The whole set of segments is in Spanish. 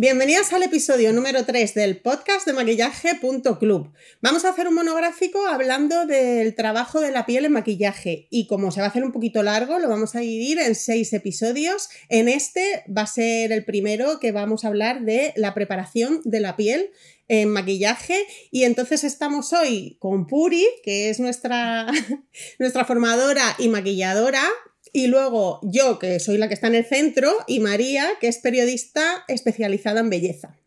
Bienvenidos al episodio número 3 del podcast de maquillaje.club. Vamos a hacer un monográfico hablando del trabajo de la piel en maquillaje y como se va a hacer un poquito largo, lo vamos a dividir en seis episodios. En este va a ser el primero que vamos a hablar de la preparación de la piel en maquillaje y entonces estamos hoy con Puri, que es nuestra, nuestra formadora y maquilladora, y luego yo, que soy la que está en el centro, y María, que es periodista especializada en belleza.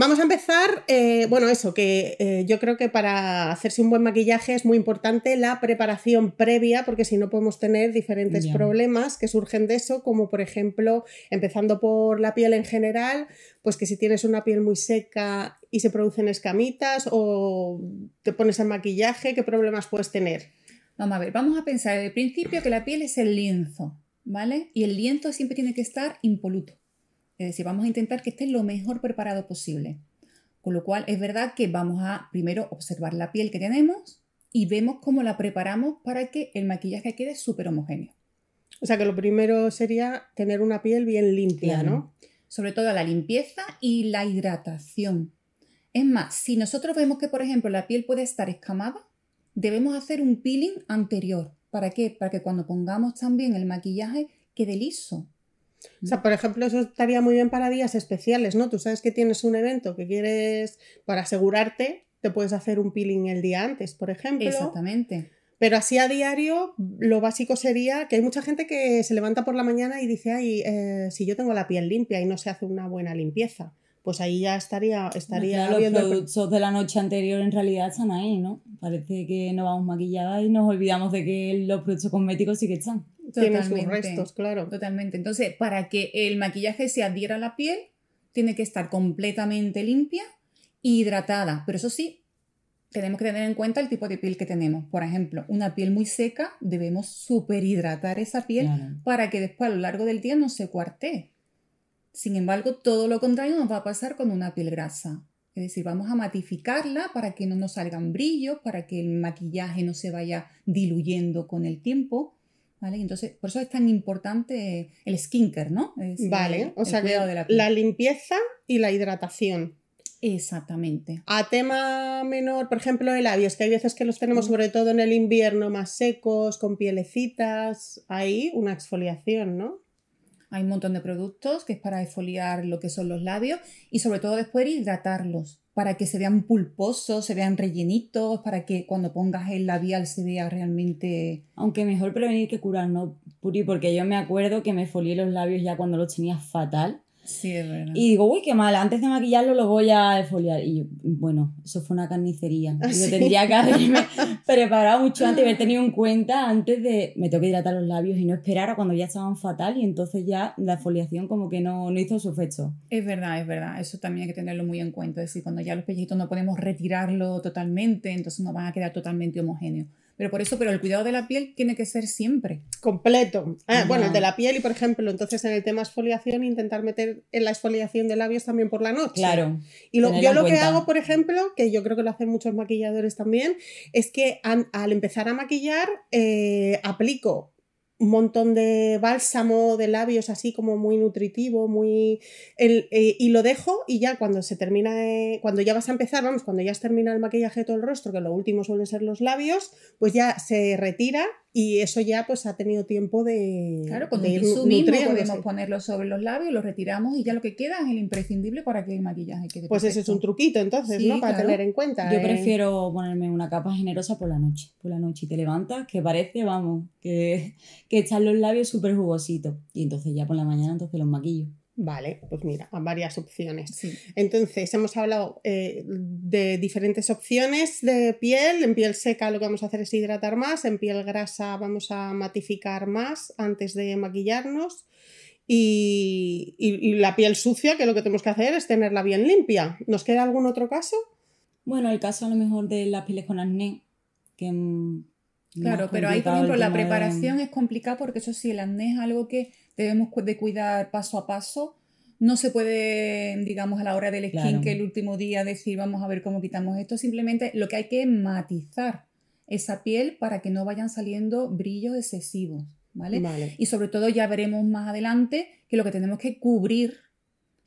Vamos a empezar, eh, bueno, eso, que eh, yo creo que para hacerse un buen maquillaje es muy importante la preparación previa, porque si no podemos tener diferentes problemas que surgen de eso, como por ejemplo, empezando por la piel en general, pues que si tienes una piel muy seca y se producen escamitas o te pones el maquillaje, ¿qué problemas puedes tener? Vamos a ver, vamos a pensar desde el principio que la piel es el lienzo, ¿vale? Y el lienzo siempre tiene que estar impoluto. Es decir, vamos a intentar que esté lo mejor preparado posible. Con lo cual, es verdad que vamos a primero observar la piel que tenemos y vemos cómo la preparamos para que el maquillaje quede súper homogéneo. O sea que lo primero sería tener una piel bien limpia, ¿no? Sobre todo la limpieza y la hidratación. Es más, si nosotros vemos que, por ejemplo, la piel puede estar escamada, debemos hacer un peeling anterior. ¿Para qué? Para que cuando pongamos también el maquillaje quede liso. O sea, por ejemplo, eso estaría muy bien para días especiales, ¿no? Tú sabes que tienes un evento que quieres, para asegurarte, te puedes hacer un peeling el día antes, por ejemplo. Exactamente. Pero así a diario, lo básico sería que hay mucha gente que se levanta por la mañana y dice, ay, eh, si yo tengo la piel limpia y no se hace una buena limpieza pues ahí ya estaría, estaría los productos de la noche anterior en realidad están ahí, ¿no? Parece que no vamos maquilladas y nos olvidamos de que los productos cosméticos sí que están. Tienen sus restos, claro. Totalmente. Entonces, para que el maquillaje se adhiera a la piel, tiene que estar completamente limpia e hidratada. Pero eso sí, tenemos que tener en cuenta el tipo de piel que tenemos. Por ejemplo, una piel muy seca, debemos superhidratar esa piel para que después a lo largo del día no se cuartee. Sin embargo, todo lo contrario nos va a pasar con una piel grasa. Es decir, vamos a matificarla para que no nos salgan brillos, para que el maquillaje no se vaya diluyendo con el tiempo. ¿Vale? Entonces, por eso es tan importante el skincare, ¿no? vale, o sea, la, la limpieza y la hidratación. Exactamente. A tema menor, por ejemplo, de labios, que hay veces que los tenemos sobre todo en el invierno más secos, con pielecitas, ahí una exfoliación, ¿no? Hay un montón de productos que es para exfoliar lo que son los labios y sobre todo después hidratarlos para que se vean pulposos, se vean rellenitos, para que cuando pongas el labial se vea realmente... Aunque mejor prevenir que curar, ¿no, Puri? Porque yo me acuerdo que me folié los labios ya cuando los tenía fatal Sí, es verdad. Y digo, uy, qué mal, antes de maquillarlo lo voy a exfoliar. Y bueno, eso fue una carnicería. Ah, yo tendría que haberme preparado mucho antes, haber tenido en cuenta antes de. Me tengo que hidratar los labios y no esperar a cuando ya estaban fatal y entonces ya la exfoliación como que no, no hizo su efecto. Es verdad, es verdad. Eso también hay que tenerlo muy en cuenta. Es decir, cuando ya los pellejitos no podemos retirarlo totalmente, entonces no van a quedar totalmente homogéneos. Pero por eso, pero el cuidado de la piel tiene que ser siempre. Completo. Ah, bueno, el de la piel y, por ejemplo, entonces en el tema exfoliación, intentar meter en la exfoliación de labios también por la noche. Claro. Y yo lo que hago, por ejemplo, que yo creo que lo hacen muchos maquilladores también, es que al empezar a maquillar, eh, aplico un montón de bálsamo de labios así como muy nutritivo, muy el, eh, y lo dejo y ya cuando se termina, cuando ya vas a empezar, vamos, cuando ya has terminado el maquillaje de todo el rostro, que lo último suelen ser los labios, pues ya se retira y eso ya pues ha tenido tiempo de Claro, con de mismo podemos ponerlo sobre los labios, lo retiramos y ya lo que queda es el imprescindible para que el maquillaje quede Pues ese es un truquito entonces, ¿no? Para tener en cuenta. Yo ¿eh? prefiero ponerme una capa generosa por la noche, por la noche y te levantas que parece, vamos, que, que están los labios súper jugositos y entonces ya por la mañana entonces los maquillo. Vale, pues mira, varias opciones. Entonces, hemos hablado eh, de diferentes opciones de piel. En piel seca lo que vamos a hacer es hidratar más, en piel grasa vamos a matificar más antes de maquillarnos. Y, la piel sucia, que lo que tenemos que hacer es tenerla bien limpia. ¿Nos queda algún otro caso? Bueno, el caso a lo mejor de las pieles con acné, que Claro, pero ahí, por ejemplo, la preparación es complicada porque eso sí, el acné es algo que debemos de cuidar paso a paso. No se puede, digamos, a la hora del skin que el último día decir vamos a ver cómo quitamos esto. Simplemente lo que hay que matizar esa piel para que no vayan saliendo brillos excesivos, ¿vale? Y sobre todo ya veremos más adelante que lo que tenemos que cubrir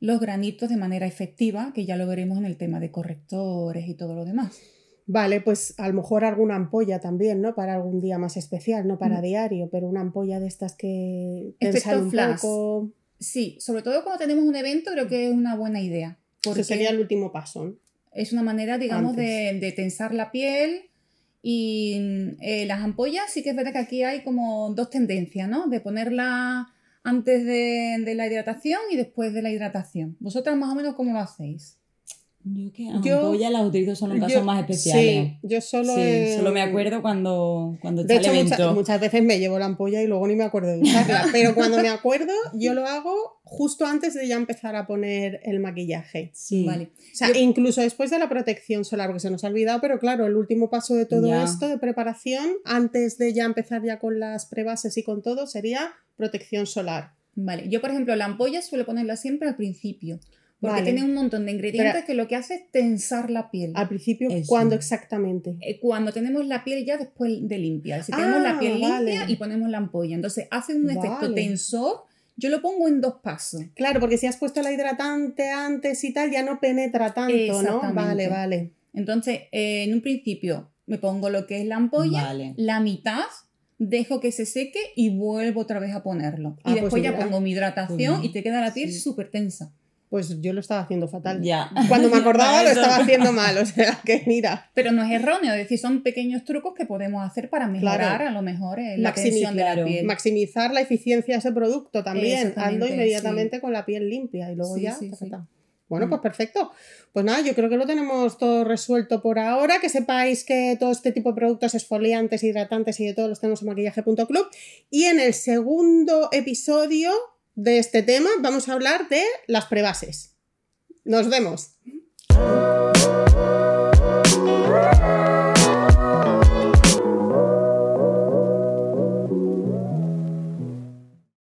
los granitos de manera efectiva, que ya lo veremos en el tema de correctores y todo lo demás. Vale, pues a lo mejor alguna ampolla también, ¿no? Para algún día más especial, no para Mm. diario, pero una ampolla de estas que Efecto un flash. poco. Sí, sobre todo cuando tenemos un evento, creo que es una buena idea. Porque Ese sería el último paso. ¿no? es una manera, digamos, de, de tensar la piel. Y eh, las ampollas, sí que es verdad que aquí hay como dos tendencias, ¿no? De ponerla antes de, de la hidratación y después de la hidratación. ¿Vosotras más o menos cómo lo hacéis? Yo que ampollas las utilizo solo en Yo- casos más especiales. Sí, yo solo. Sí, solo me acuerdo cuando, cuando De hecho, mucha- muchas veces me llevo la ampolla y luego ni me acuerdo de usarla. pero cuando me acuerdo, yo lo hago justo antes de ya empezar a poner el maquillaje. Sí. Vale. O sea, Yo- incluso después de la protección solar, porque se nos ha olvidado, pero claro, el último paso de todo Ya. esto de preparación, antes de ya empezar ya con las prebases y con todo, sería protección solar. Vale, yo por ejemplo la ampolla suelo ponerla siempre al principio, porque Vale. tiene un montón de ingredientes Pero- que lo que hace es tensar la piel. Al principio, Eso. ¿cuándo exactamente? Eh, Cuando tenemos la piel ya después de limpia, si Ah, tenemos la piel limpia y ponemos la ampolla, entonces hace un efecto tensor, yo lo pongo en dos pasos. Claro, porque si has puesto la hidratante antes y tal, ya no penetra tanto, ¿no? Vale, vale. Entonces, eh, en un principio me pongo lo que es la ampolla, Vale. la mitad dejo que se seque y vuelvo otra vez a ponerlo. Ah, y pues después ya pongo mi hidratación Pues y te queda la piel sí. súper tensa. Pues yo lo estaba haciendo fatal. Ya. Cuando me acordaba lo estaba haciendo mal, o sea que mira. Pero no es erróneo, es decir, son pequeños trucos que podemos hacer para mejorar Claro. a lo mejor eh, la Maximi- tensión de la piel. Maximizar la eficiencia de ese producto también, hazlo inmediatamente con la piel limpia y luego Sí, ya. sí, ta, ta, sí. ta. Bueno, Mm. pues perfecto. Pues nada, yo creo que lo tenemos todo resuelto por ahora. Que sepáis que todo este tipo de productos esfoliantes, hidratantes y de todos los tenemos en maquillaje.club. Y en el segundo episodio de este tema vamos a hablar de las prebases. Nos vemos.